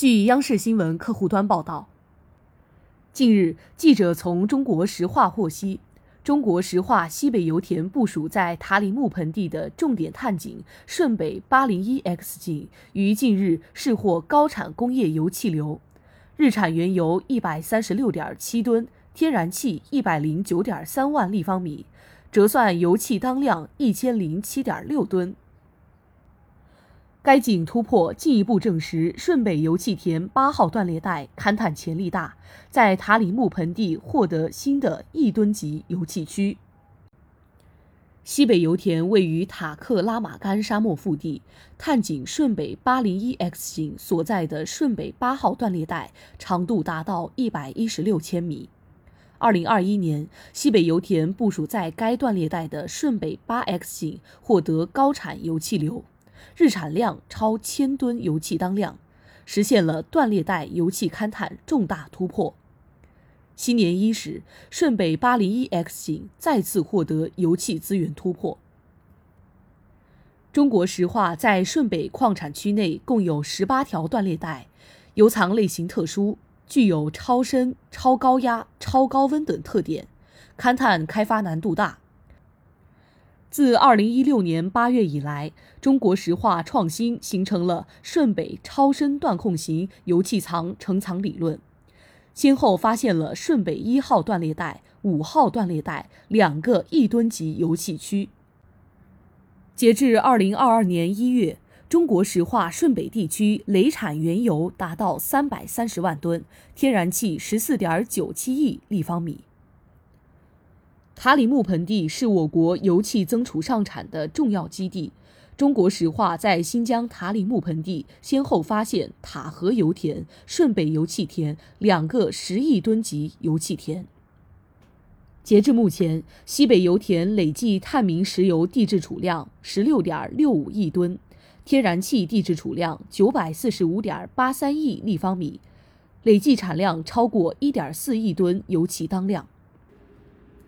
据央视新闻客户端报道，近日，记者从中国石化获悉，中国石化西北油田部署在塔里木盆地的重点探井顺北八零一 X 井于近日试获高产工业油气流，日产原油一百三十六点七吨，天然气一百零九点三万立方米，折算油气当量一千零七点六吨。该井突破进一步证实顺北油气田八号断裂带勘探潜力大，在塔里木盆地获得新的亿吨级油气区。西北油田位于塔克拉玛干沙漠腹地，探井顺北八零一 X 井所在的顺北八号断裂带长度达到一百一十六千米。二零二一年，西北油田部署在该断裂带的顺北八 X 井获得高产油气流。日产量超千吨油气当量，实现了断裂带油气勘探重大突破。新年伊始，顺北八零一 X 型再次获得油气资源突破。中国石化在顺北矿产区内共有十八条断裂带，油藏类型特殊，具有超深、超高压、超高温等特点，勘探开发难度大。自二零一六年八月以来，中国石化创新形成了顺北超深断控型油气藏成藏理论，先后发现了顺北一号断裂带、五号断裂带两个亿吨级油气区。截至二零二二年一月，中国石化顺北地区累产原油达到三百三十万吨，天然气十四点九七亿立方米。塔里木盆地是我国油气增储上产的重要基地。中国石化在新疆塔里木盆地先后发现塔河油田、顺北油气田两个十亿吨级油气田。截至目前，西北油田累计探明石油地质储量十六点六五亿吨，天然气地质储量九百四十五点八三亿立方米，累计产量超过一点四亿吨油气当量。